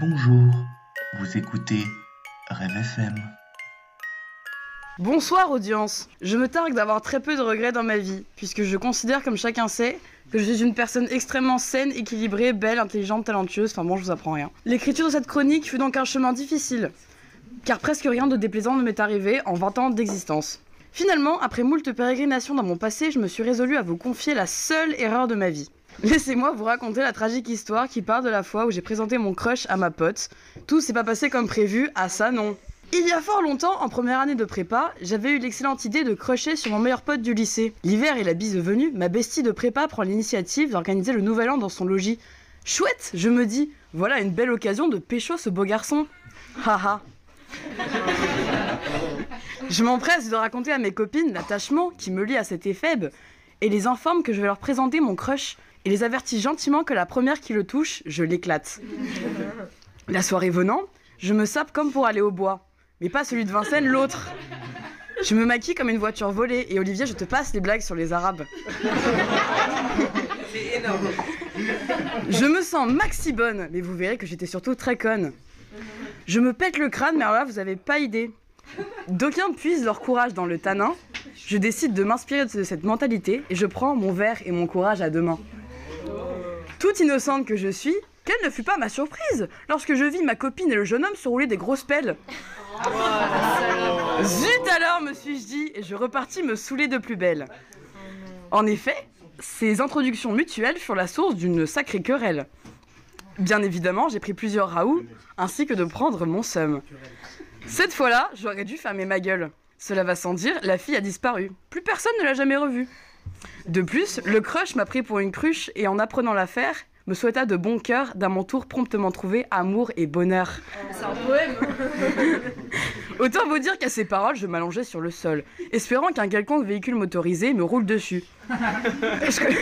Bonjour, vous écoutez Rêve FM. Bonsoir audience. Je me targue d'avoir très peu de regrets dans ma vie, puisque je considère, comme chacun sait, que je suis une personne extrêmement saine, équilibrée, belle, intelligente, talentueuse, enfin bon, je vous apprends rien. L'écriture de cette chronique fut donc un chemin difficile, car presque rien de déplaisant ne m'est arrivé en 20 ans d'existence. Finalement, après moult pérégrinations dans mon passé, je me suis résolu à vous confier la seule erreur de ma vie. Laissez-moi vous raconter la tragique histoire qui part de la fois où j'ai présenté mon crush à ma pote. Tout s'est pas passé comme prévu, ah ça non. Il y a fort longtemps, en première année de prépa, j'avais eu l'excellente idée de crusher sur mon meilleur pote du lycée. L'hiver et la bise venue, ma bestie de prépa prend l'initiative d'organiser le nouvel an dans son logis. Chouette, je me dis, voilà une belle occasion de pécho ce beau garçon. Haha. je m'empresse de raconter à mes copines l'attachement qui me lie à cet éphèbe et les informe que je vais leur présenter mon crush et les avertis gentiment que la première qui le touche, je l'éclate. La soirée venant, je me sape comme pour aller au bois. Mais pas celui de Vincennes, l'autre. Je me maquille comme une voiture volée et Olivier, je te passe les blagues sur les Arabes. C'est énorme. Je me sens maxi bonne, mais vous verrez que j'étais surtout très conne. Je me pète le crâne, mais alors là, vous avez pas idée. D'aucuns puisent leur courage dans le tanin. Je décide de m'inspirer de cette mentalité et je prends mon verre et mon courage à deux mains. Toute innocente que je suis, quelle ne fut pas ma surprise lorsque je vis ma copine et le jeune homme se rouler des grosses pelles. Zut alors, me suis-je dit, et je repartis me saouler de plus belle. En effet, ces introductions mutuelles furent la source d'une sacrée querelle. Bien évidemment, j'ai pris plusieurs raouts, ainsi que de prendre mon seum. Cette fois-là, j'aurais dû fermer ma gueule. Cela va sans dire, la fille a disparu. Plus personne ne l'a jamais revue. De plus, le crush m'a pris pour une cruche et en apprenant l'affaire, me souhaita de bon cœur d'à mon tour promptement trouver amour et bonheur. C'est un poème. Autant vous dire qu'à ces paroles, je m'allongeais sur le sol, espérant qu'un quelconque véhicule motorisé me roule dessus. Parce que...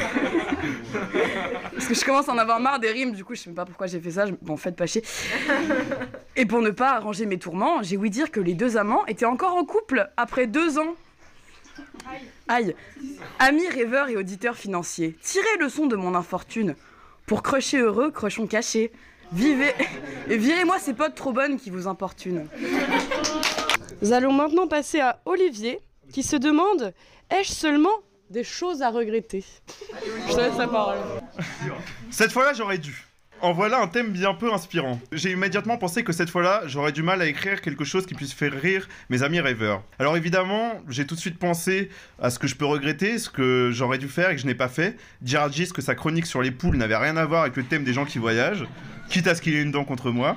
Parce que je commence à en avoir marre des rimes, du coup je sais même pas pourquoi j'ai fait ça, je... bon faites pas chier. Et pour ne pas arranger mes tourments, j'ai ouï dire que les deux amants étaient encore en couple après deux ans. Aïe. Amis rêveurs et auditeurs financiers, tirez le son de mon infortune. Pour crocher heureux, crochons cachés. Vivez et virez-moi ces potes trop bonnes qui vous importunent. Nous allons maintenant passer à Olivier qui se demande ai-je seulement des choses à regretter? Je te laisse la parole. Cette fois-là, j'aurais dû. En voilà un thème bien peu inspirant. J'ai immédiatement pensé que cette fois-là, j'aurais du mal à écrire quelque chose qui puisse faire rire mes amis rêveurs. Alors évidemment, j'ai tout de suite pensé à ce que je peux regretter, ce que j'aurais dû faire et que je n'ai pas fait. Dire à que sa chronique sur les poules n'avait rien à voir avec le thème des gens qui voyagent, quitte à ce qu'il ait une dent contre moi.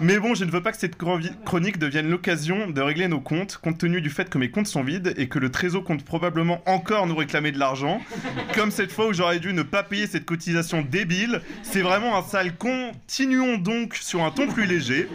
Mais bon, je ne veux pas que cette chronique devienne l'occasion de régler nos comptes, compte tenu du fait que mes comptes sont vides et que le trésor compte probablement encore nous réclamer de l'argent. Comme cette fois où j'aurais dû ne pas payer cette cotisation débile. C'est vraiment un sale. Continuons donc sur un ton plus léger.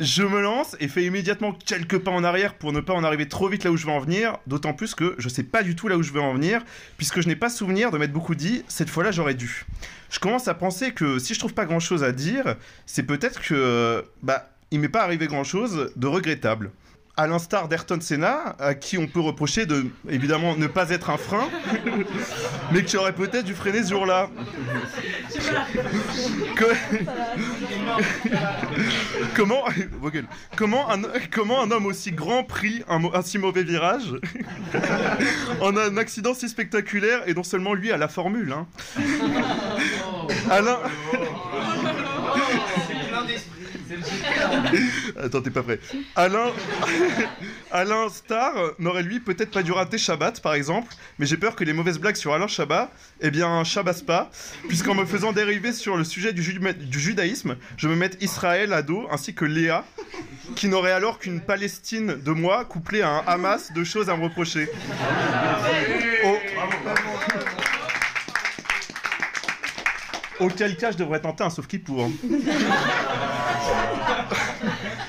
Je me lance et fais immédiatement quelques pas en arrière pour ne pas en arriver trop vite là où je veux en venir. D'autant plus que je sais pas du tout là où je veux en venir, puisque je n'ai pas souvenir de m'être beaucoup dit. Cette fois-là, j'aurais dû. Je commence à penser que si je trouve pas grand-chose à dire, c'est peut-être que bah il m'est pas arrivé grand-chose de regrettable. À l'instar d'Ayrton Senna, à qui on peut reprocher de, évidemment, ne pas être un frein, mais qui aurait peut-être dû freiner ce jour-là. Comment, comment, un, comment un homme aussi grand prit un, un si mauvais virage en un accident si spectaculaire et non seulement lui à la formule hein. Alain Attends, t'es pas prêt. Alain, Alain Star n'aurait lui peut-être pas dû rater Shabbat par exemple, mais j'ai peur que les mauvaises blagues sur Alain Chabat, eh bien, chabasse pas, puisqu'en me faisant dériver sur le sujet du, ju- du judaïsme, je me mette Israël à dos ainsi que Léa, qui n'aurait alors qu'une Palestine de moi couplée à un Hamas de choses à me reprocher. Oh. Auquel cas je devrais tenter un sauf qui pour.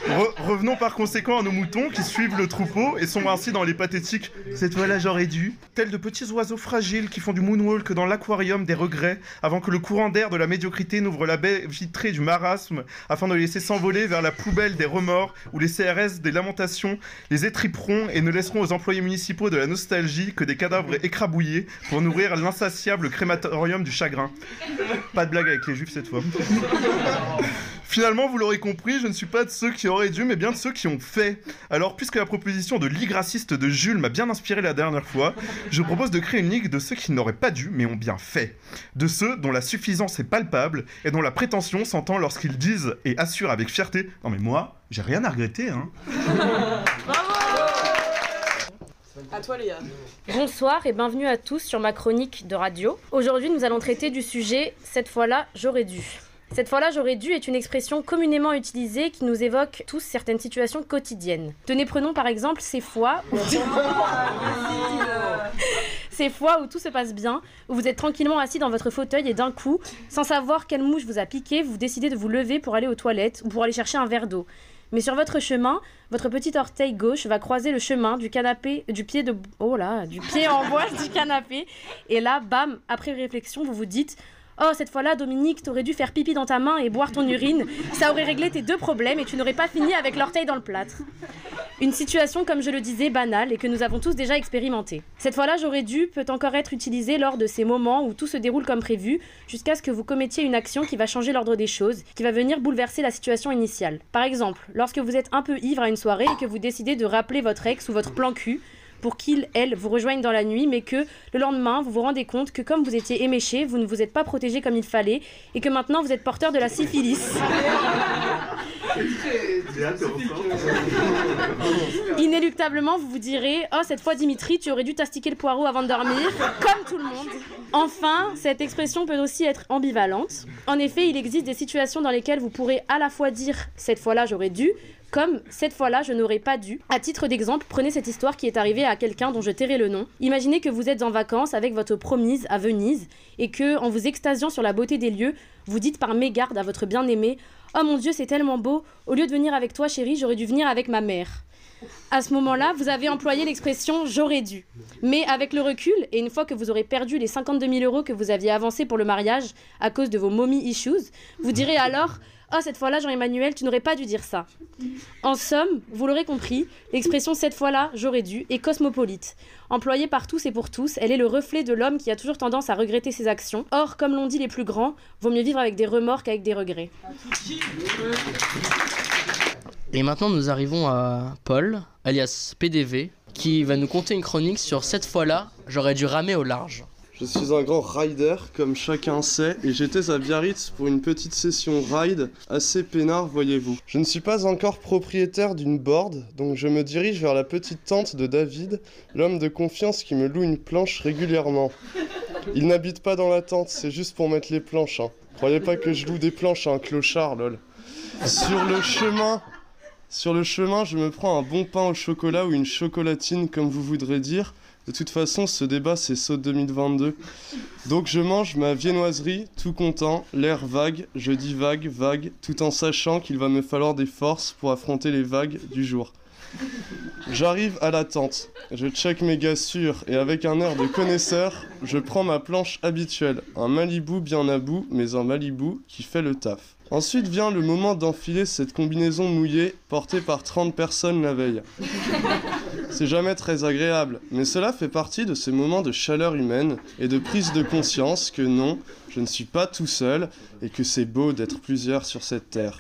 Vou, revenons par conséquent à nos moutons qui suivent le troupeau et sont ainsi dans les pathétiques Cette fois-là j'aurais dû. Tels de petits oiseaux fragiles qui font du moonwalk dans l'aquarium des regrets avant que le courant d'air de la médiocrité n'ouvre la baie vitrée du marasme afin de les laisser s'envoler vers la poubelle des remords où les CRS des lamentations les étriperont et ne laisseront aux employés municipaux de la nostalgie que des cadavres écrabouillés pour nourrir l'insatiable crématorium du chagrin. Pas de blague avec les juifs cette fois. Finalement, vous l'aurez compris, je ne suis pas de ceux qui auraient dû, mais bien de ceux qui ont fait. Alors, puisque la proposition de ligue raciste de Jules m'a bien inspiré la dernière fois, je propose de créer une ligue de ceux qui n'auraient pas dû, mais ont bien fait. De ceux dont la suffisance est palpable et dont la prétention s'entend lorsqu'ils disent et assurent avec fierté Non, mais moi, j'ai rien à regretter, hein. À toi, Léa. Bonsoir et bienvenue à tous sur ma chronique de radio. Aujourd'hui, nous allons traiter du sujet Cette fois-là, j'aurais dû. Cette fois-là, j'aurais dû est une expression communément utilisée qui nous évoque tous certaines situations quotidiennes. Tenez, prenons par exemple ces fois où... ces fois où tout se passe bien, où vous êtes tranquillement assis dans votre fauteuil et d'un coup, sans savoir quelle mouche vous a piqué, vous décidez de vous lever pour aller aux toilettes ou pour aller chercher un verre d'eau. Mais sur votre chemin, votre petit orteil gauche va croiser le chemin du canapé, du pied de, oh là, du pied en bois du canapé. Et là, bam, après réflexion, vous vous dites, oh cette fois-là, Dominique, t'aurais dû faire pipi dans ta main et boire ton urine. Ça aurait réglé tes deux problèmes et tu n'aurais pas fini avec l'orteil dans le plâtre. Une situation, comme je le disais, banale et que nous avons tous déjà expérimenté. Cette fois-là, j'aurais dû peut encore être utilisée lors de ces moments où tout se déroule comme prévu, jusqu'à ce que vous commettiez une action qui va changer l'ordre des choses, qui va venir bouleverser la situation initiale. Par exemple, lorsque vous êtes un peu ivre à une soirée et que vous décidez de rappeler votre ex ou votre plan cul, pour qu'il, elle, vous rejoigne dans la nuit, mais que le lendemain, vous vous rendez compte que comme vous étiez éméché, vous ne vous êtes pas protégé comme il fallait, et que maintenant vous êtes porteur de la syphilis. Inéluctablement, vous vous direz Oh, cette fois, Dimitri, tu aurais dû t'astiquer le poireau avant de dormir, comme tout le monde. Enfin, cette expression peut aussi être ambivalente. En effet, il existe des situations dans lesquelles vous pourrez à la fois dire Cette fois-là, j'aurais dû, comme cette fois-là, je n'aurais pas dû. À titre d'exemple, prenez cette histoire qui est arrivée à quelqu'un dont je tairai le nom. Imaginez que vous êtes en vacances avec votre promise à Venise et que, en vous extasiant sur la beauté des lieux, vous dites par mégarde à votre bien-aimé Oh mon Dieu, c'est tellement beau. Au lieu de venir avec toi, chérie, j'aurais dû venir avec ma mère. À ce moment-là, vous avez employé l'expression j'aurais dû. Mais avec le recul, et une fois que vous aurez perdu les 52 000 euros que vous aviez avancés pour le mariage à cause de vos mommy issues, vous direz alors Oh, cette fois-là, Jean-Emmanuel, tu n'aurais pas dû dire ça. En somme, vous l'aurez compris, l'expression cette fois-là, j'aurais dû est cosmopolite. Employée par tous et pour tous, elle est le reflet de l'homme qui a toujours tendance à regretter ses actions. Or, comme l'ont dit les plus grands, vaut mieux vivre avec des remords qu'avec des regrets. Et maintenant, nous arrivons à Paul, alias PDV, qui va nous conter une chronique sur cette fois-là, j'aurais dû ramer au large. Je suis un grand rider, comme chacun sait, et j'étais à Biarritz pour une petite session ride, assez peinard, voyez-vous. Je ne suis pas encore propriétaire d'une board, donc je me dirige vers la petite tente de David, l'homme de confiance qui me loue une planche régulièrement. Il n'habite pas dans la tente, c'est juste pour mettre les planches, hein. Croyez pas que je loue des planches à un clochard, lol. Sur le chemin, sur le chemin, je me prends un bon pain au chocolat ou une chocolatine, comme vous voudrez dire. De toute façon, ce débat, c'est saut 2022. Donc je mange ma viennoiserie, tout content, l'air vague, je dis vague, vague, tout en sachant qu'il va me falloir des forces pour affronter les vagues du jour. J'arrive à la tente, je check mes gars sûrs et avec un air de connaisseur, je prends ma planche habituelle, un Malibu bien à bout, mais un Malibu qui fait le taf. Ensuite vient le moment d'enfiler cette combinaison mouillée portée par 30 personnes la veille. C'est jamais très agréable, mais cela fait partie de ces moments de chaleur humaine et de prise de conscience que non, je ne suis pas tout seul et que c'est beau d'être plusieurs sur cette terre.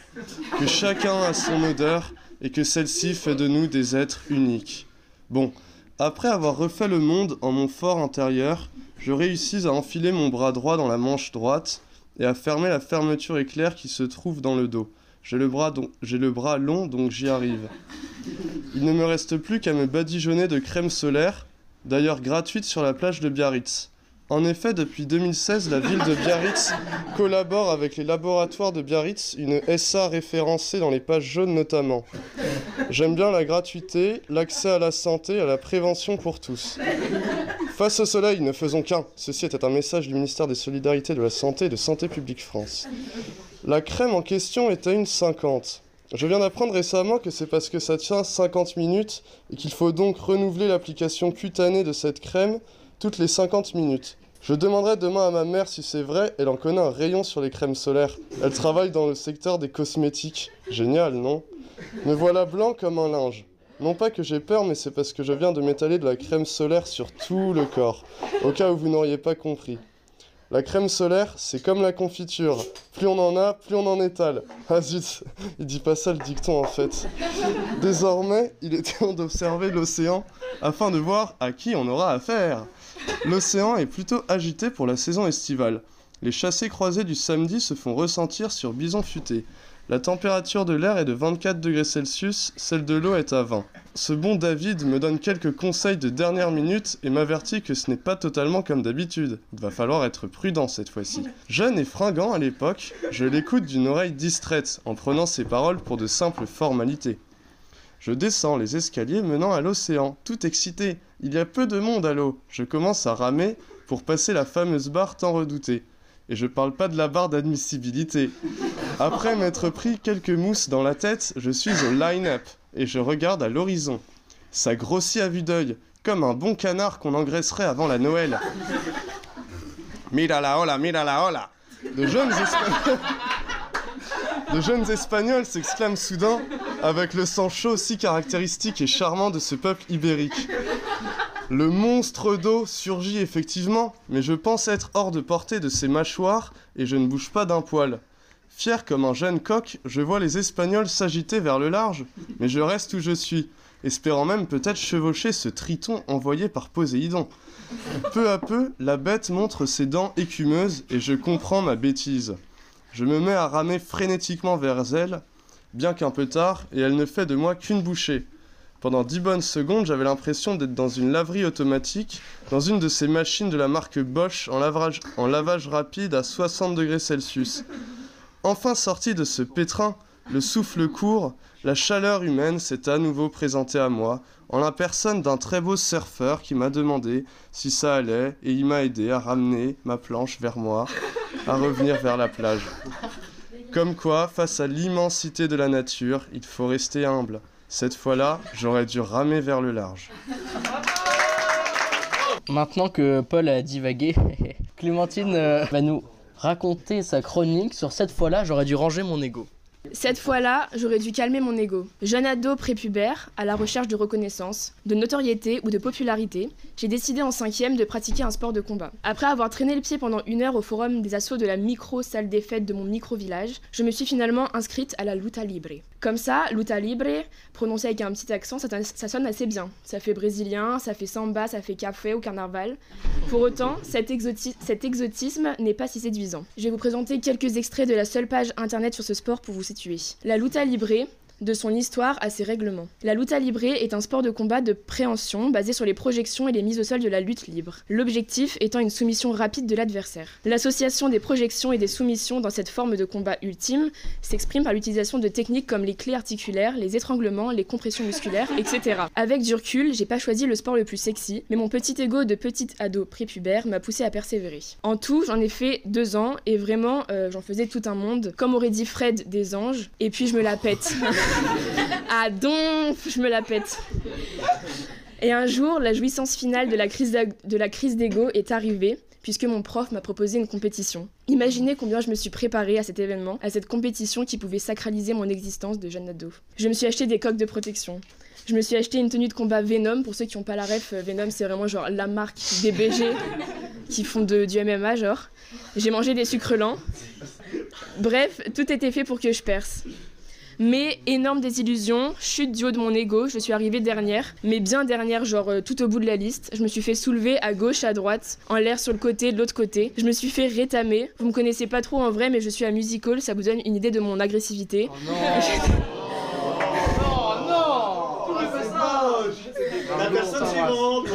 Que chacun a son odeur et que celle-ci fait de nous des êtres uniques. Bon, après avoir refait le monde en mon fort intérieur, je réussis à enfiler mon bras droit dans la manche droite et à fermer la fermeture éclair qui se trouve dans le dos. J'ai le, bras don- j'ai le bras long, donc j'y arrive. Il ne me reste plus qu'à me badigeonner de crème solaire, d'ailleurs gratuite sur la plage de Biarritz. En effet, depuis 2016, la ville de Biarritz collabore avec les laboratoires de Biarritz, une SA référencée dans les pages jaunes notamment. J'aime bien la gratuité, l'accès à la santé, à la prévention pour tous. Face au soleil, ne faisons qu'un. Ceci était un message du ministère des Solidarités, de la Santé et de Santé publique France. La crème en question est à une 50. Je viens d'apprendre récemment que c'est parce que ça tient 50 minutes et qu'il faut donc renouveler l'application cutanée de cette crème toutes les 50 minutes. Je demanderai demain à ma mère si c'est vrai, elle en connaît un rayon sur les crèmes solaires. Elle travaille dans le secteur des cosmétiques. Génial, non? Me voilà blanc comme un linge. Non pas que j'ai peur, mais c'est parce que je viens de m'étaler de la crème solaire sur tout le corps, au cas où vous n'auriez pas compris. La crème solaire, c'est comme la confiture. Plus on en a, plus on en étale. Ah zut, il dit pas ça le dicton en fait. Désormais, il est temps d'observer l'océan afin de voir à qui on aura affaire. L'océan est plutôt agité pour la saison estivale. Les chassés croisés du samedi se font ressentir sur Bison Futé. La température de l'air est de 24 degrés Celsius, celle de l'eau est à 20. Ce bon David me donne quelques conseils de dernière minute et m'avertit que ce n'est pas totalement comme d'habitude. Il va falloir être prudent cette fois-ci. Jeune et fringant à l'époque, je l'écoute d'une oreille distraite en prenant ses paroles pour de simples formalités. Je descends les escaliers menant à l'océan, tout excité. Il y a peu de monde à l'eau. Je commence à ramer pour passer la fameuse barre tant redoutée. Et je parle pas de la barre d'admissibilité. Après m'être pris quelques mousses dans la tête, je suis au line-up et je regarde à l'horizon. Ça grossit à vue d'œil, comme un bon canard qu'on engraisserait avant la Noël. Mira la hola, mira la hola. De jeunes Espagnols, de s'exclament soudain avec le sang chaud si caractéristique et charmant de ce peuple ibérique. Le monstre d'eau surgit effectivement, mais je pense être hors de portée de ses mâchoires et je ne bouge pas d'un poil. Fier comme un jeune coq, je vois les Espagnols s'agiter vers le large, mais je reste où je suis, espérant même peut-être chevaucher ce triton envoyé par Poséidon. Peu à peu, la bête montre ses dents écumeuses et je comprends ma bêtise. Je me mets à ramer frénétiquement vers elle, bien qu'un peu tard, et elle ne fait de moi qu'une bouchée. Pendant dix bonnes secondes, j'avais l'impression d'être dans une laverie automatique, dans une de ces machines de la marque Bosch en lavage, en lavage rapide à 60 degrés Celsius. Enfin sorti de ce pétrin, le souffle court, la chaleur humaine s'est à nouveau présentée à moi, en la personne d'un très beau surfeur qui m'a demandé si ça allait, et il m'a aidé à ramener ma planche vers moi, à revenir vers la plage. Comme quoi, face à l'immensité de la nature, il faut rester humble. Cette fois-là, j'aurais dû ramer vers le large. Maintenant que Paul a divagué, Clémentine euh, va nous raconter sa chronique sur cette fois-là, j'aurais dû ranger mon ego. Cette fois-là, j'aurais dû calmer mon ego. Jeune ado prépubère, à la recherche de reconnaissance, de notoriété ou de popularité, j'ai décidé en cinquième de pratiquer un sport de combat. Après avoir traîné le pied pendant une heure au forum des assauts de la micro-salle des fêtes de mon micro-village, je me suis finalement inscrite à la luta libre. Comme ça, luta libre, prononcé avec un petit accent, ça, sonne assez bien. Ça fait brésilien, ça fait samba, ça fait café ou carnaval. Pour autant, cet, cet exotisme n'est pas si séduisant. Je vais vous présenter quelques extraits de la seule page internet sur ce sport pour vous situer. La luta libre, de son histoire à ses règlements. La luta libre est un sport de combat de préhension basé sur les projections et les mises au sol de la lutte libre. L'objectif étant une soumission rapide de l'adversaire. L'association des projections et des soumissions dans cette forme de combat ultime s'exprime par l'utilisation de techniques comme les clés articulaires, les étranglements, les compressions musculaires, etc. Avec du recul, j'ai pas choisi le sport le plus sexy, mais mon petit ego de petite ado prépubère m'a poussé à persévérer. En tout, j'en ai fait deux ans et vraiment, euh, j'en faisais tout un monde, comme aurait dit Fred des anges, et puis je me la pète. ah donc, je me la pète. Et un jour, la jouissance finale de la crise d'ego est arrivée puisque mon prof m'a proposé une compétition. Imaginez combien je me suis préparée à cet événement, à cette compétition qui pouvait sacraliser mon existence de jeune ado. Je me suis acheté des coques de protection. Je me suis acheté une tenue de combat Venom. Pour ceux qui n'ont pas la ref, euh, Venom c'est vraiment genre la marque des BG qui font de, du MMA genre. J'ai mangé des sucres lents. Bref, tout était fait pour que je perce. Mais énorme désillusion, chute du haut de mon ego, je suis arrivée dernière, mais bien dernière, genre euh, tout au bout de la liste. Je me suis fait soulever à gauche, à droite, en l'air sur le côté, de l'autre côté. Je me suis fait rétamer. Vous me connaissez pas trop en vrai, mais je suis à musical, ça vous donne une idée de mon agressivité. La personne suivante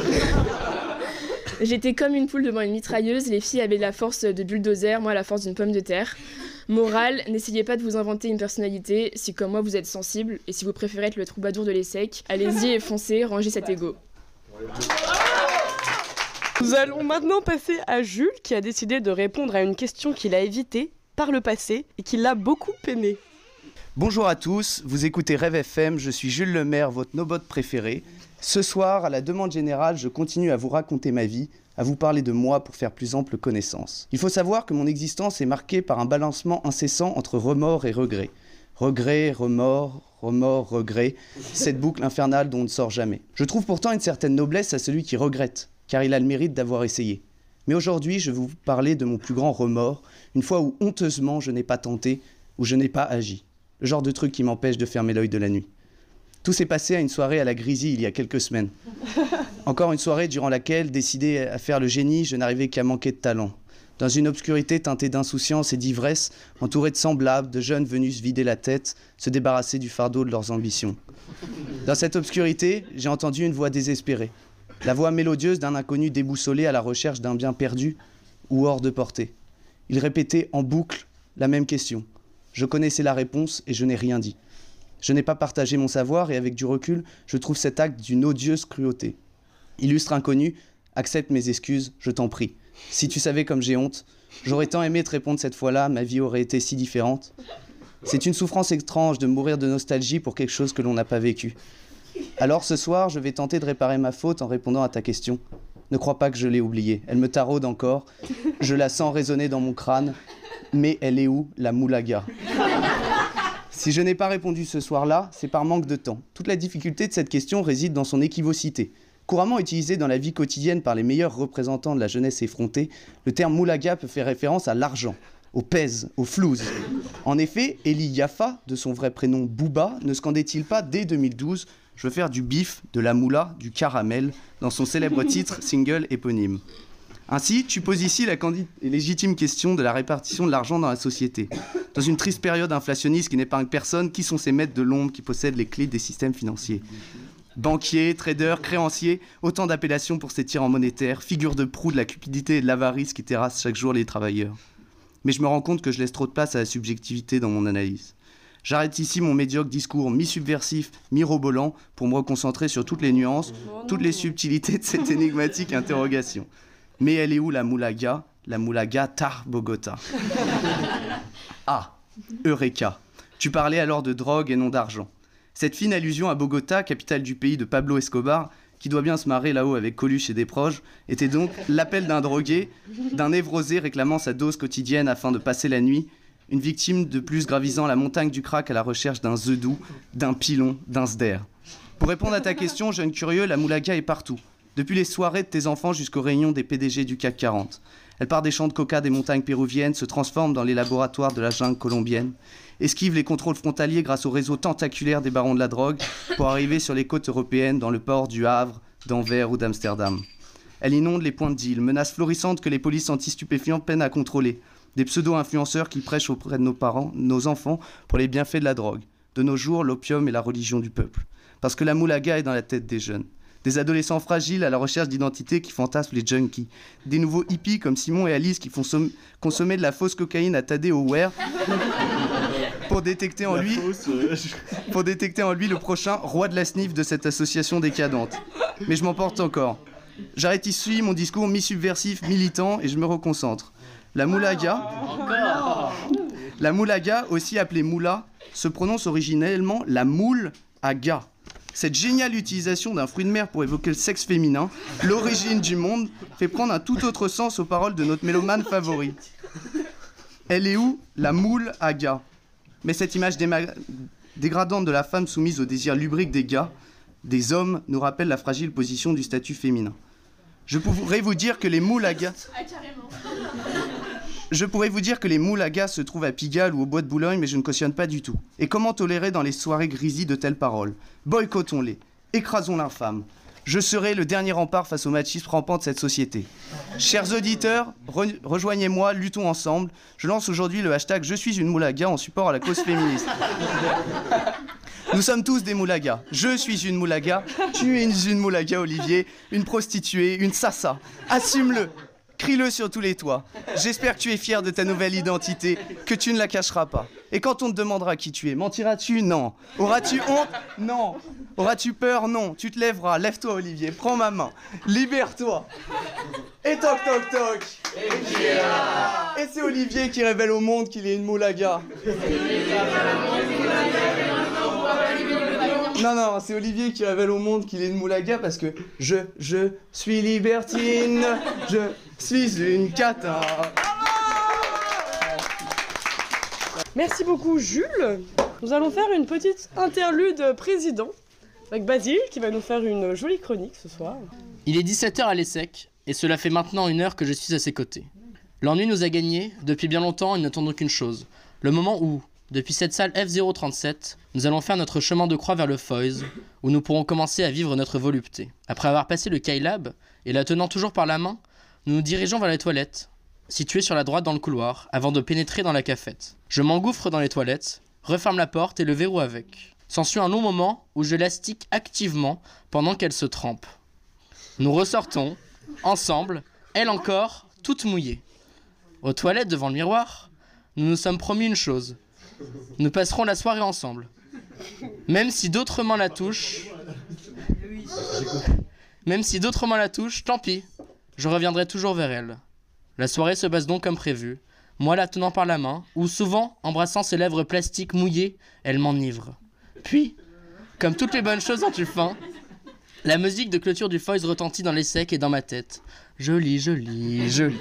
J'étais comme une poule devant une mitrailleuse, les filles avaient la force de bulldozer, moi la force d'une pomme de terre. Morale, n'essayez pas de vous inventer une personnalité, si comme moi vous êtes sensible, et si vous préférez être le troubadour de l'ESSEC, allez-y et foncez, rangez cet ego. Nous allons maintenant passer à Jules qui a décidé de répondre à une question qu'il a évitée par le passé et qui l'a beaucoup peiné. Bonjour à tous, vous écoutez Rêve FM, je suis Jules Lemaire, votre nobot préféré. Ce soir, à la demande générale, je continue à vous raconter ma vie, à vous parler de moi pour faire plus ample connaissance. Il faut savoir que mon existence est marquée par un balancement incessant entre remords et regrets. Regret, remords, remords, regrets, cette boucle infernale dont on ne sort jamais. Je trouve pourtant une certaine noblesse à celui qui regrette, car il a le mérite d'avoir essayé. Mais aujourd'hui, je vais vous parler de mon plus grand remords, une fois où honteusement je n'ai pas tenté, où je n'ai pas agi. Le genre de truc qui m'empêche de fermer l'œil de la nuit. Tout s'est passé à une soirée à la Grisille il y a quelques semaines. Encore une soirée durant laquelle, décidé à faire le génie, je n'arrivais qu'à manquer de talent. Dans une obscurité teintée d'insouciance et d'ivresse, entouré de semblables, de jeunes venus se vider la tête, se débarrasser du fardeau de leurs ambitions. Dans cette obscurité, j'ai entendu une voix désespérée. La voix mélodieuse d'un inconnu déboussolé à la recherche d'un bien perdu ou hors de portée. Il répétait en boucle la même question. Je connaissais la réponse et je n'ai rien dit. Je n'ai pas partagé mon savoir et avec du recul, je trouve cet acte d'une odieuse cruauté. Illustre inconnu, accepte mes excuses, je t'en prie. Si tu savais comme j'ai honte, j'aurais tant aimé te répondre cette fois-là, ma vie aurait été si différente. C'est une souffrance étrange de mourir de nostalgie pour quelque chose que l'on n'a pas vécu. Alors ce soir, je vais tenter de réparer ma faute en répondant à ta question. Ne crois pas que je l'ai oubliée. Elle me taraude encore. Je la sens résonner dans mon crâne. Mais elle est où, la moulaga? Si je n'ai pas répondu ce soir-là, c'est par manque de temps. Toute la difficulté de cette question réside dans son équivocité. Couramment utilisé dans la vie quotidienne par les meilleurs représentants de la jeunesse effrontée, le terme moulaga peut faire référence à l'argent, au pèse, au flouze. En effet, Eli Yaffa, de son vrai prénom Bouba, ne scandait-il pas dès 2012 Je veux faire du bif, de la moula, du caramel, dans son célèbre titre single éponyme. Ainsi, tu poses ici la légitime question de la répartition de l'argent dans la société. Dans une triste période inflationniste qui n'épargne personne, qui sont ces maîtres de l'ombre qui possèdent les clés des systèmes financiers Banquiers, traders, créanciers, autant d'appellations pour ces tyrans monétaires, figures de proue de la cupidité et de l'avarice qui terrassent chaque jour les travailleurs. Mais je me rends compte que je laisse trop de place à la subjectivité dans mon analyse. J'arrête ici mon médiocre discours mi-subversif, mi-robolant pour me reconcentrer sur toutes les nuances, toutes les subtilités de cette énigmatique interrogation. Mais elle est où la moulaga? La moulaga Tar Bogota. Ah, Eureka. Tu parlais alors de drogue et non d'argent. Cette fine allusion à Bogota, capitale du pays de Pablo Escobar, qui doit bien se marrer là-haut avec Coluche et des proches, était donc l'appel d'un drogué, d'un névrosé réclamant sa dose quotidienne afin de passer la nuit, une victime de plus gravisant la montagne du crack à la recherche d'un doux, d'un pilon, d'un sder. Pour répondre à ta question, jeune curieux, la moulaga est partout depuis les soirées de tes enfants jusqu'aux réunions des PDG du CAC 40. Elle part des champs de coca des montagnes péruviennes, se transforme dans les laboratoires de la jungle colombienne, esquive les contrôles frontaliers grâce au réseau tentaculaire des barons de la drogue pour arriver sur les côtes européennes dans le port du Havre, d'Anvers ou d'Amsterdam. Elle inonde les points de deal, menaces florissantes que les polices anti-stupéfiants peinent à contrôler, des pseudo-influenceurs qui prêchent auprès de nos parents, nos enfants, pour les bienfaits de la drogue. De nos jours, l'opium est la religion du peuple. Parce que la moulaga est dans la tête des jeunes des adolescents fragiles à la recherche d'identité qui fantasment les junkies, des nouveaux hippies comme Simon et Alice qui font consommer de la fausse cocaïne à Tadeo Ware pour détecter en lui pour détecter en lui le prochain roi de la sniff de cette association décadente. Mais je m'emporte encore. J'arrête ici mon discours mi-subversif, militant et je me reconcentre. La moulaga, la moulaga, aussi appelée moula, se prononce originellement la moule à gars. Cette géniale utilisation d'un fruit de mer pour évoquer le sexe féminin, l'origine du monde, fait prendre un tout autre sens aux paroles de notre mélomane favori. Elle est où La moule à gars. Mais cette image dégradante de la femme soumise au désir lubrique des gars, des hommes, nous rappelle la fragile position du statut féminin. Je pourrais vous dire que les moules à gars... Ah, je pourrais vous dire que les moules à gaz se trouvent à Pigalle ou au Bois de Boulogne, mais je ne cautionne pas du tout. Et comment tolérer dans les soirées grisies de telles paroles? Boycottons-les, écrasons l'infâme. Je serai le dernier rempart face au machisme rampant de cette société. Chers auditeurs, rejoignez-moi, luttons ensemble. Je lance aujourd'hui le hashtag Je suis une moulaga en support à la cause féministe. Nous sommes tous des moulagas. Je suis une moulaga, tu es une moulaga, Olivier, une prostituée, une sassa. Assume-le. Crie-le sur tous les toits. J'espère que tu es fier de ta nouvelle identité, que tu ne la cacheras pas. Et quand on te demandera qui tu es, mentiras-tu Non. Auras-tu honte Non. Auras-tu peur Non. Tu te lèveras. Lève-toi, Olivier. Prends ma main. Libère-toi. Et toc toc toc. Et c'est Olivier qui révèle au monde qu'il est une moulaga. Non, non, c'est Olivier qui révèle au monde qu'il est une moulaga parce que je, je suis libertine, je suis une cata. Merci beaucoup, Jules. Nous allons faire une petite interlude président avec Basile qui va nous faire une jolie chronique ce soir. Il est 17h à l'ESSEC, et cela fait maintenant une heure que je suis à ses côtés. L'ennui nous a gagnés, depuis bien longtemps, et n'attendons qu'une chose. Le moment où, depuis cette salle F037, nous allons faire notre chemin de croix vers le Foys, où nous pourrons commencer à vivre notre volupté. Après avoir passé le Kylab, et la tenant toujours par la main, nous nous dirigeons vers les toilettes, situées sur la droite dans le couloir, avant de pénétrer dans la cafette. Je m'engouffre dans les toilettes, referme la porte et le verrou avec. S'ensuit un long moment où je l'astique activement pendant qu'elle se trempe. Nous ressortons, ensemble, elle encore, toute mouillée. Aux toilettes devant le miroir, nous nous sommes promis une chose. Nous passerons la soirée ensemble. Même si d'autres mains la touchent. Même si d'autres mains la touchent, tant pis. Je reviendrai toujours vers elle. La soirée se passe donc comme prévu. Moi la tenant par la main, ou souvent, embrassant ses lèvres plastiques mouillées, elle m'enivre. Puis, comme toutes les bonnes choses ont une fin, la musique de clôture du Foys retentit dans les secs et dans ma tête. Joli, joli, joli.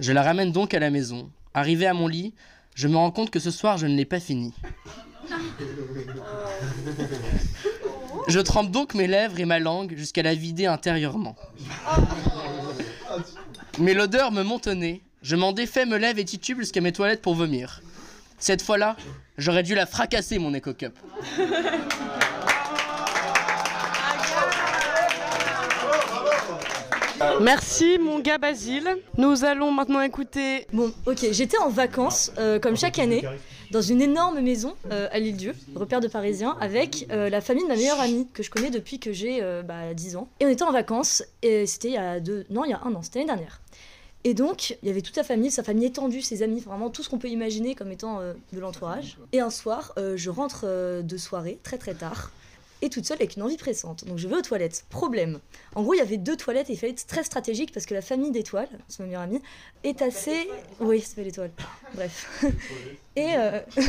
Je la ramène donc à la maison. Arrivé à mon lit, je me rends compte que ce soir je ne l'ai pas fini. Je trempe donc mes lèvres et ma langue jusqu'à la vider intérieurement. Mais l'odeur me nez. Je m'en défais, me lève et titube jusqu'à mes toilettes pour vomir. Cette fois-là, j'aurais dû la fracasser, mon Eco Merci mon gars Basile. Nous allons maintenant écouter. Bon, ok, j'étais en vacances, euh, comme chaque année, dans une énorme maison euh, à l'île-dieu, repère de Parisiens, avec euh, la famille de ma meilleure amie, que je connais depuis que j'ai bah, 10 ans. Et on était en vacances, et c'était il y a deux. Non, il y a un an, c'était l'année dernière. Et donc, il y avait toute sa famille, sa famille étendue, ses amis, vraiment tout ce qu'on peut imaginer comme étant de l'entourage. Et un soir, je rentre de soirée, très très tard, et toute seule avec une envie pressante. Donc je vais aux toilettes. Problème. En gros, il y avait deux toilettes et il fallait être très stratégique parce que la famille d'étoiles, c'est ma meilleure amie, est assez. Oui, s'appelle l'étoile. Bref. Et. euh,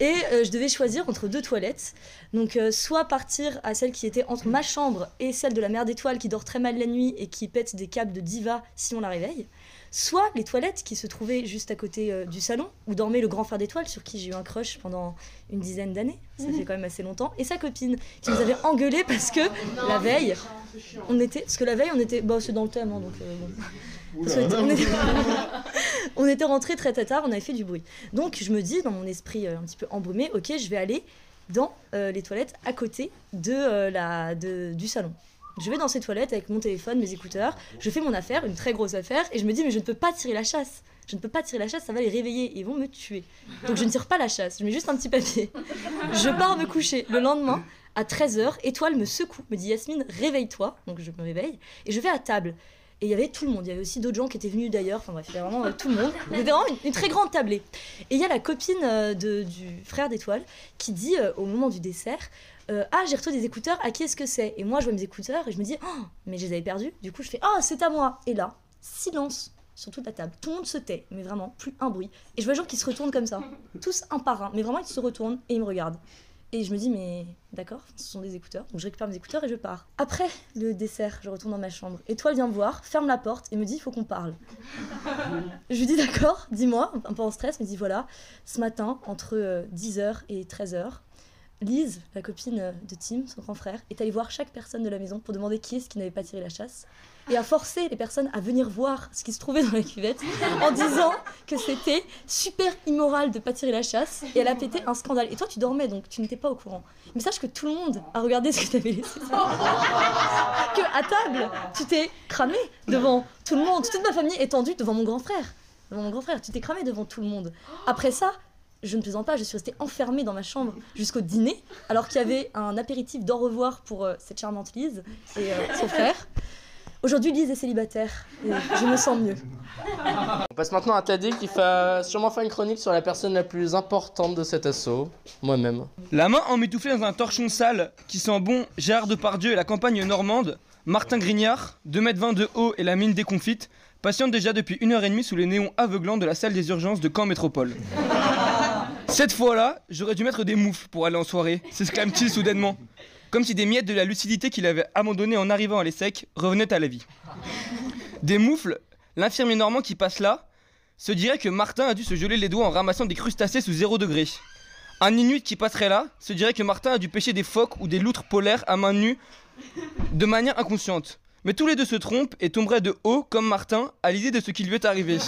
Et euh, je devais choisir entre deux toilettes. Donc, euh, soit partir à celle qui était entre ma chambre et celle de la mère d'étoile qui dort très mal la nuit et qui pète des câbles de diva si on la réveille. Soit les toilettes qui se trouvaient juste à côté euh, du salon où dormait le grand frère d'étoile sur qui j'ai eu un crush pendant une dizaine d'années. Ça fait quand même assez longtemps. Et sa copine qui nous avait engueulé parce que la veille, on était. Parce que la veille, on était. Bah, c'est dans le thème, hein, donc. euh, bon. Qu'on était- on était rentrés très très tard, on avait fait du bruit. Donc je me dis, dans mon esprit euh, un petit peu embaumé, ok, je vais aller dans euh, les toilettes à côté de, euh, la, de- du salon. Je vais dans ces toilettes avec mon téléphone, mes écouteurs, je fais mon affaire, une très grosse affaire, et je me dis, mais je ne peux pas tirer la chasse. Je ne peux pas tirer la chasse, ça va les réveiller, ils vont me tuer. Donc je ne tire pas la chasse, je mets juste un petit papier. Je pars me coucher. Le lendemain, à 13h, Étoile me secoue, me dit Yasmine, réveille-toi. Donc je me réveille, et je vais à table. Et il y avait tout le monde. Il y avait aussi d'autres gens qui étaient venus d'ailleurs. Enfin bref, il y avait vraiment euh, tout le monde. C'était vraiment une, une très grande tablée. Et il y a la copine euh, du frère d'Étoile qui dit euh, au moment du dessert Ah, j'ai reçu des écouteurs, à qui est-ce que c'est? Et moi, je vois mes écouteurs et je me dis Oh, mais je les avais perdus. Du coup, je fais Ah, c'est à moi. Et là, silence sur toute la table. Tout le monde se tait, mais vraiment, plus un bruit. Et je vois les gens qui se retournent comme ça. Tous un par un. Mais vraiment, ils se retournent et ils me regardent. Et je me dis, mais d'accord, ce sont des écouteurs. Donc je récupère mes écouteurs et je pars. Après le dessert, je retourne dans ma chambre. Étoile vient me voir, ferme la porte et me dit, il faut qu'on parle. je lui dis, d'accord, dis-moi, un peu en stress, me dit, voilà, ce matin, entre euh, 10h et 13h, Lise, la copine euh, de Tim, son grand frère, est allée voir chaque personne de la maison pour demander qui est-ce qui n'avait pas tiré la chasse et a forcé les personnes à venir voir ce qui se trouvait dans la cuvette en disant que c'était super immoral de pas tirer la chasse et elle a pété un scandale. Et toi, tu dormais donc tu n'étais pas au courant. Mais sache que tout le monde a regardé ce que tu avais laissé. que à table, tu t'es cramé devant tout le monde, toute ma famille étendue devant mon grand frère. Devant mon grand frère, tu t'es cramé devant tout le monde. Après ça, je ne plaisante pas, je suis restée enfermée dans ma chambre jusqu'au dîner, alors qu'il y avait un apéritif d'au revoir pour euh, cette charmante Lise et euh, son frère. Aujourd'hui, Lise est célibataire et je me sens mieux. On passe maintenant à Tadé qui va sûrement faire une chronique sur la personne la plus importante de cet assaut, moi-même. La main emmitouflée dans un torchon sale qui sent bon Gérard Depardieu et la campagne normande, Martin Grignard, 2m20 de haut et la mine déconfite, patiente déjà depuis une heure et demie sous les néons aveuglants de la salle des urgences de Caen Métropole. Cette fois-là, j'aurais dû mettre des moufles pour aller en soirée, s'exclame-t-il soudainement. Comme si des miettes de la lucidité qu'il avait abandonnées en arrivant à l'ESSEC revenaient à la vie. Des moufles, l'infirmier normand qui passe là se dirait que Martin a dû se geler les doigts en ramassant des crustacés sous 0 degré. Un Inuit qui passerait là se dirait que Martin a dû pêcher des phoques ou des loutres polaires à main nue de manière inconsciente. Mais tous les deux se trompent et tomberaient de haut, comme Martin, à l'idée de ce qui lui est arrivé.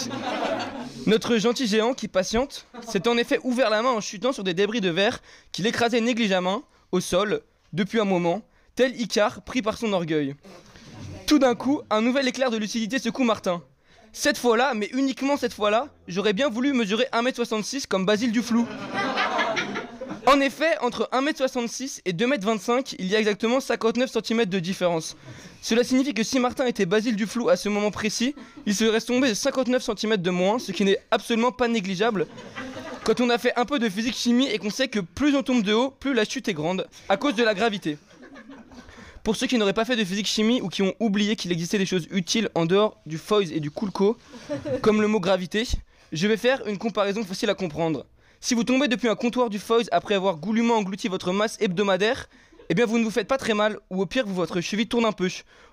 Notre gentil géant qui patiente s'est en effet ouvert la main en chutant sur des débris de verre qu'il écrasait négligemment au sol depuis un moment, tel Icare pris par son orgueil. Tout d'un coup, un nouvel éclair de lucidité secoue Martin. Cette fois-là, mais uniquement cette fois-là, j'aurais bien voulu mesurer 1m66 comme Basile Duflou. En effet, entre 1m66 et 2m25, il y a exactement 59 cm de différence. Cela signifie que si Martin était Basile Duflou à ce moment précis, il serait tombé de 59 cm de moins, ce qui n'est absolument pas négligeable. Quand on a fait un peu de physique chimie et qu'on sait que plus on tombe de haut, plus la chute est grande, à cause de la gravité. Pour ceux qui n'auraient pas fait de physique chimie ou qui ont oublié qu'il existait des choses utiles en dehors du foils et du coolco, comme le mot gravité, je vais faire une comparaison facile à comprendre. Si vous tombez depuis un comptoir du foils après avoir goulûment englouti votre masse hebdomadaire, eh bien vous ne vous faites pas très mal, ou au pire votre cheville tourne un peu.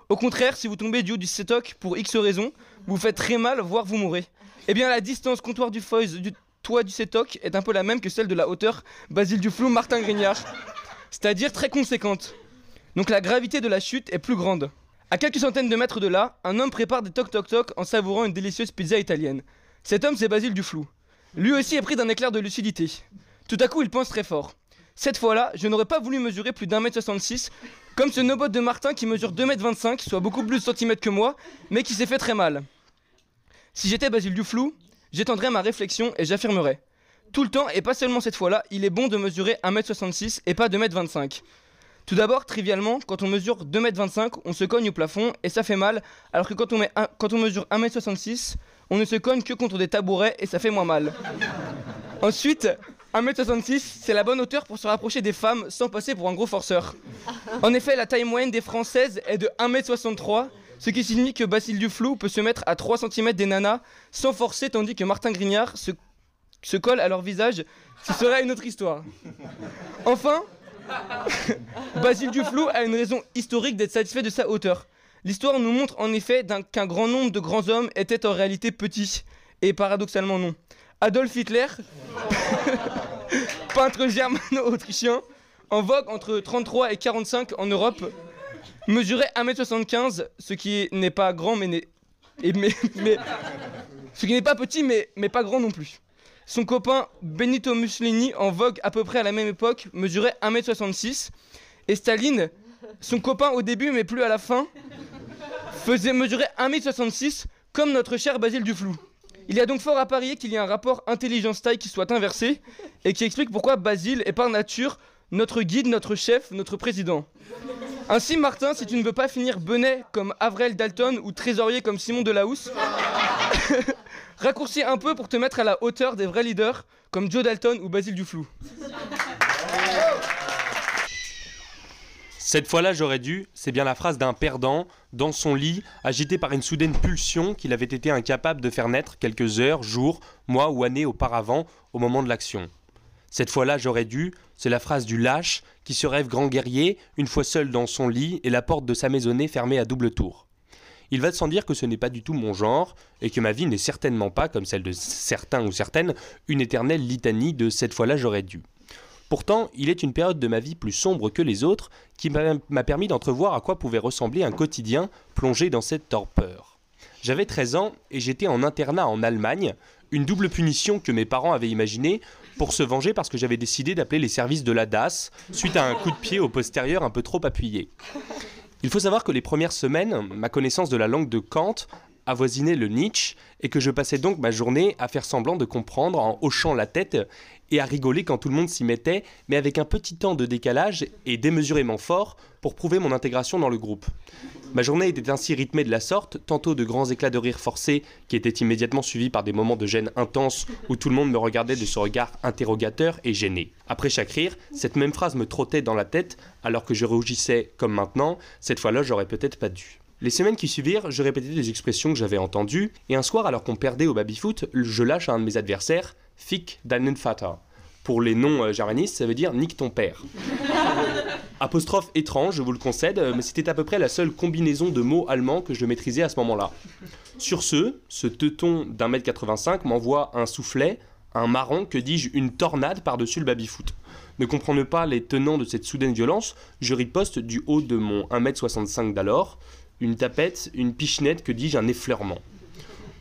Au contraire, si vous tombez du haut du sétoc pour X raisons, vous faites très mal, voire vous mourrez. Eh bien la distance comptoir du foils du toit du sétoc est un peu la même que celle de la hauteur Basile Duflou Martin Grignard. C'est-à-dire très conséquente. Donc la gravité de la chute est plus grande. À quelques centaines de mètres de là, un homme prépare des toc-toc-toc en savourant une délicieuse pizza italienne. Cet homme, c'est Basile Duflou. Lui aussi est pris d'un éclair de lucidité. Tout à coup, il pense très fort. Cette fois-là, je n'aurais pas voulu mesurer plus d'un mètre 66, comme ce nobot de Martin qui mesure 2 mètres 25, soit beaucoup plus de centimètres que moi, mais qui s'est fait très mal. Si j'étais Basile Duflou, j'étendrais ma réflexion et j'affirmerais. Tout le temps, et pas seulement cette fois-là, il est bon de mesurer 1m66 et pas 2m25. Tout d'abord, trivialement, quand on mesure 2m25, on se cogne au plafond et ça fait mal, alors que quand on, met un- quand on mesure 1m66, on ne se cogne que contre des tabourets et ça fait moins mal. Ensuite, 1m66, c'est la bonne hauteur pour se rapprocher des femmes sans passer pour un gros forceur. En effet, la taille moyenne des Françaises est de 1m63, ce qui signifie que Basile Duflou peut se mettre à 3 cm des nanas sans forcer, tandis que Martin Grignard se, se colle à leur visage. Ce serait une autre histoire. Enfin, Basile Duflou a une raison historique d'être satisfait de sa hauteur. L'histoire nous montre en effet qu'un grand nombre de grands hommes étaient en réalité petits, et paradoxalement non. Adolf Hitler, peintre germano-autrichien, en vogue entre 33 et 45 en Europe, mesurait 1m75, ce qui n'est pas grand mais n'est... ce qui n'est pas petit mais, mais pas grand non plus. Son copain Benito Mussolini, en vogue à peu près à la même époque, mesurait 1m66. Et Staline, son copain au début mais plus à la fin, faisait mesurer 1m66 comme notre cher Basile Duflou. Il y a donc fort à parier qu'il y a un rapport intelligence-taille qui soit inversé et qui explique pourquoi Basile est par nature notre guide, notre chef, notre président. Ainsi, Martin, si tu ne veux pas finir benet comme Avril Dalton ou trésorier comme Simon Delahousse, raccourcis un peu pour te mettre à la hauteur des vrais leaders comme Joe Dalton ou Basile Duflou. Cette fois-là, j'aurais dû, c'est bien la phrase d'un perdant, dans son lit, agité par une soudaine pulsion qu'il avait été incapable de faire naître quelques heures, jours, mois ou années auparavant, au moment de l'action. Cette fois-là, j'aurais dû, c'est la phrase du lâche qui se rêve grand guerrier, une fois seul dans son lit et la porte de sa maisonnée fermée à double tour. Il va sans dire que ce n'est pas du tout mon genre, et que ma vie n'est certainement pas, comme celle de certains ou certaines, une éternelle litanie de cette fois-là j'aurais dû. Pourtant, il est une période de ma vie plus sombre que les autres qui m'a permis d'entrevoir à quoi pouvait ressembler un quotidien plongé dans cette torpeur. J'avais 13 ans et j'étais en internat en Allemagne, une double punition que mes parents avaient imaginée pour se venger parce que j'avais décidé d'appeler les services de la DAS suite à un coup de pied au postérieur un peu trop appuyé. Il faut savoir que les premières semaines, ma connaissance de la langue de Kant avoisinait le Nietzsche et que je passais donc ma journée à faire semblant de comprendre en hochant la tête et à rigoler quand tout le monde s'y mettait, mais avec un petit temps de décalage et démesurément fort pour prouver mon intégration dans le groupe. Ma journée était ainsi rythmée de la sorte, tantôt de grands éclats de rire forcés qui étaient immédiatement suivis par des moments de gêne intense où tout le monde me regardait de ce regard interrogateur et gêné. Après chaque rire, cette même phrase me trottait dans la tête alors que je rougissais comme maintenant, cette fois-là j'aurais peut-être pas dû. Les semaines qui suivirent, je répétais des expressions que j'avais entendues, et un soir, alors qu'on perdait au baby-foot, je lâche à un de mes adversaires Fick deinen Vater, Pour les non-germanistes, ça veut dire nique ton père. Apostrophe étrange, je vous le concède, mais c'était à peu près la seule combinaison de mots allemands que je maîtrisais à ce moment-là. Sur ce, ce teuton d'un mètre 85 m'envoie un soufflet, un marron, que dis-je, une tornade par-dessus le baby-foot. Ne comprenant pas les tenants de cette soudaine violence, je riposte du haut de mon 1m65 d'alors, une tapette, une pichenette, que dis-je, un effleurement.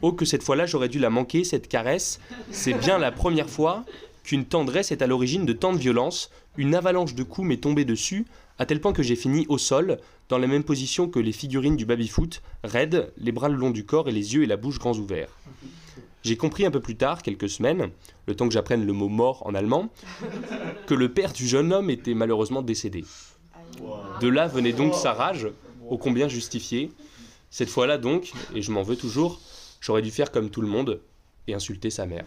Oh, que cette fois-là j'aurais dû la manquer, cette caresse. C'est bien la première fois qu'une tendresse est à l'origine de tant de violence. Une avalanche de coups m'est tombée dessus, à tel point que j'ai fini au sol, dans la même position que les figurines du baby-foot, raide, les bras le long du corps et les yeux et la bouche grands ouverts. J'ai compris un peu plus tard, quelques semaines, le temps que j'apprenne le mot mort en allemand, que le père du jeune homme était malheureusement décédé. De là venait donc sa rage, ô combien justifiée. Cette fois-là donc, et je m'en veux toujours, j'aurais dû faire comme tout le monde et insulter sa mère.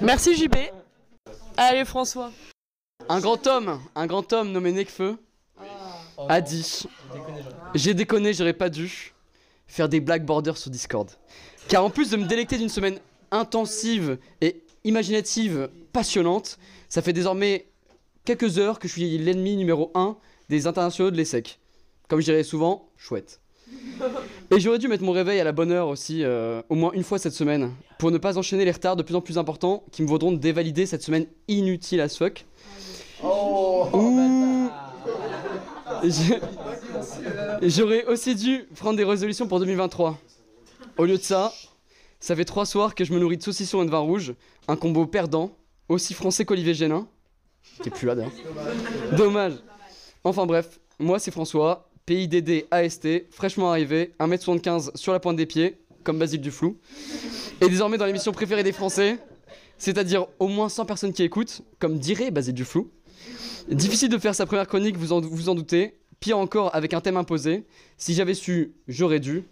Merci JB. Allez François. Un grand homme, un grand homme nommé Necfeu a dit J'ai déconné, j'aurais pas dû faire des black borders sur Discord. Car en plus de me délecter d'une semaine intensive et imaginative, passionnante, ça fait désormais quelques heures que je suis l'ennemi numéro 1 des internationaux de l'ESSEC. Comme je dirais souvent, chouette. Et j'aurais dû mettre mon réveil à la bonne heure aussi, euh, au moins une fois cette semaine, pour ne pas enchaîner les retards de plus en plus importants qui me vaudront de dévalider cette semaine inutile as fuck. Ouh. Je- J'aurais aussi dû prendre des résolutions pour 2023. Au lieu de ça, ça fait trois soirs que je me nourris de saucisson et de vin rouge, un combo perdant, aussi français qu'Olivier Génin, qui est plus là d'ailleurs. Dommage. Enfin bref, moi c'est François, PIDD AST, fraîchement arrivé, 1m75 sur la pointe des pieds, comme Basile Duflou. Et désormais dans l'émission préférée des Français, c'est-à-dire au moins 100 personnes qui écoutent, comme dirait Basile Duflou. Difficile de faire sa première chronique, vous en, vous en doutez. Pire encore, avec un thème imposé. Si j'avais su, j'aurais dû.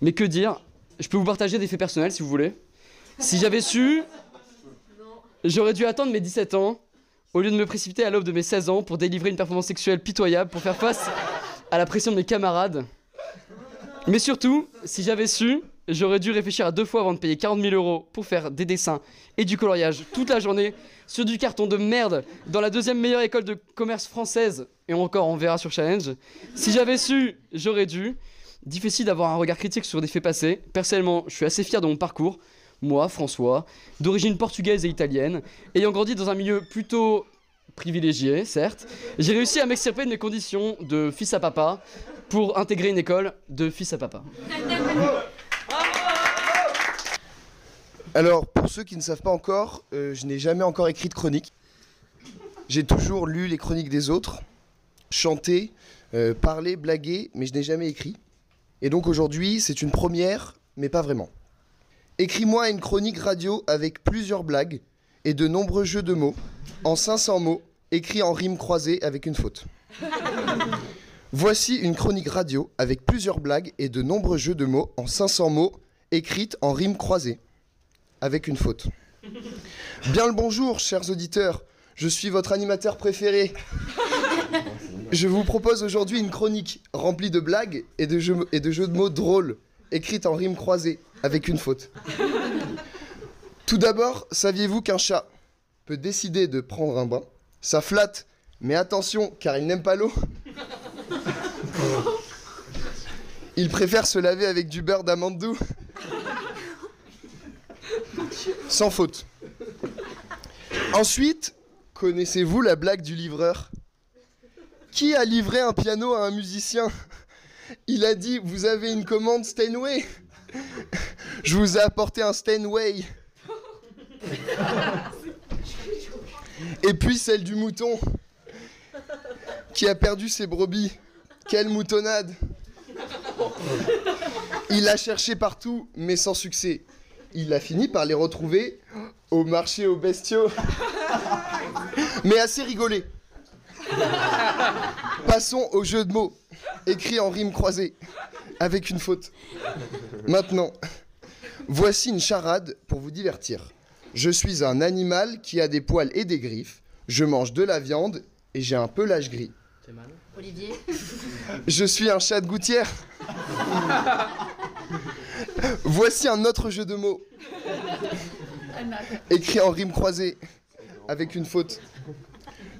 Mais que dire? Je peux vous partager des faits personnels si vous voulez. Si j'avais su, j'aurais dû attendre mes 17 ans, au lieu de me précipiter à l'aube de mes 16 ans pour délivrer une performance sexuelle pitoyable, pour faire face à la pression de mes camarades. Mais surtout, si j'avais su, j'aurais dû réfléchir à deux fois avant de payer 40 000 euros pour faire des dessins et du coloriage toute la journée sur du carton de merde dans la deuxième meilleure école de commerce française. Et encore, on verra sur Challenge. Si j'avais su, j'aurais dû. Difficile d'avoir un regard critique sur des faits passés. Personnellement, je suis assez fier de mon parcours. Moi, François, d'origine portugaise et italienne, ayant grandi dans un milieu plutôt privilégié, certes, j'ai réussi à m'extirper de mes conditions de fils à papa pour intégrer une école de fils à papa. Alors, pour ceux qui ne savent pas encore, euh, je n'ai jamais encore écrit de chronique. J'ai toujours lu les chroniques des autres, chanté, euh, parlé, blagué, mais je n'ai jamais écrit. Et donc aujourd'hui, c'est une première, mais pas vraiment. Écris-moi une chronique radio avec plusieurs blagues et de nombreux jeux de mots, en 500 mots, écrits en rimes croisées avec une faute. Voici une chronique radio avec plusieurs blagues et de nombreux jeux de mots en 500 mots, écrites en rimes croisées avec une faute. Bien le bonjour, chers auditeurs. Je suis votre animateur préféré. Je vous propose aujourd'hui une chronique remplie de blagues et de jeux, et de jeux de mots drôles, écrites en rimes croisées, avec une faute. Tout d'abord, saviez-vous qu'un chat peut décider de prendre un bain? Ça flatte, mais attention, car il n'aime pas l'eau. Il préfère se laver avec du beurre d'amande doux. Sans faute. Ensuite, connaissez-vous la blague du livreur? Qui a livré un piano à un musicien? Il a dit Vous avez une commande Steinway Je vous ai apporté un Steinway. Et puis celle du mouton qui a perdu ses brebis. Quelle moutonnade Il a cherché partout, mais sans succès. Il a fini par les retrouver au marché aux bestiaux. Mais assez rigolé. Passons au jeu de mots, écrit en rime croisée, avec une faute. Maintenant, voici une charade pour vous divertir. Je suis un animal qui a des poils et des griffes. Je mange de la viande et j'ai un pelage gris. Olivier Je suis un chat de gouttière. Voici un autre jeu de mots. écrit en rime croisée avec une faute.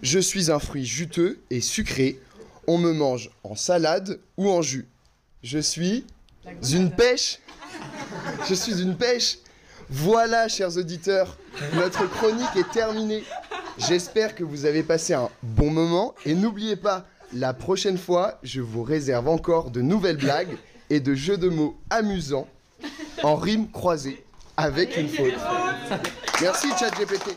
Je suis un fruit juteux et sucré. On me mange en salade ou en jus. Je suis une pêche. Je suis une pêche. Voilà, chers auditeurs, notre chronique est terminée. J'espère que vous avez passé un bon moment et n'oubliez pas, la prochaine fois, je vous réserve encore de nouvelles blagues et de jeux de mots amusants en rime croisée avec une faute. Merci ChatGPT.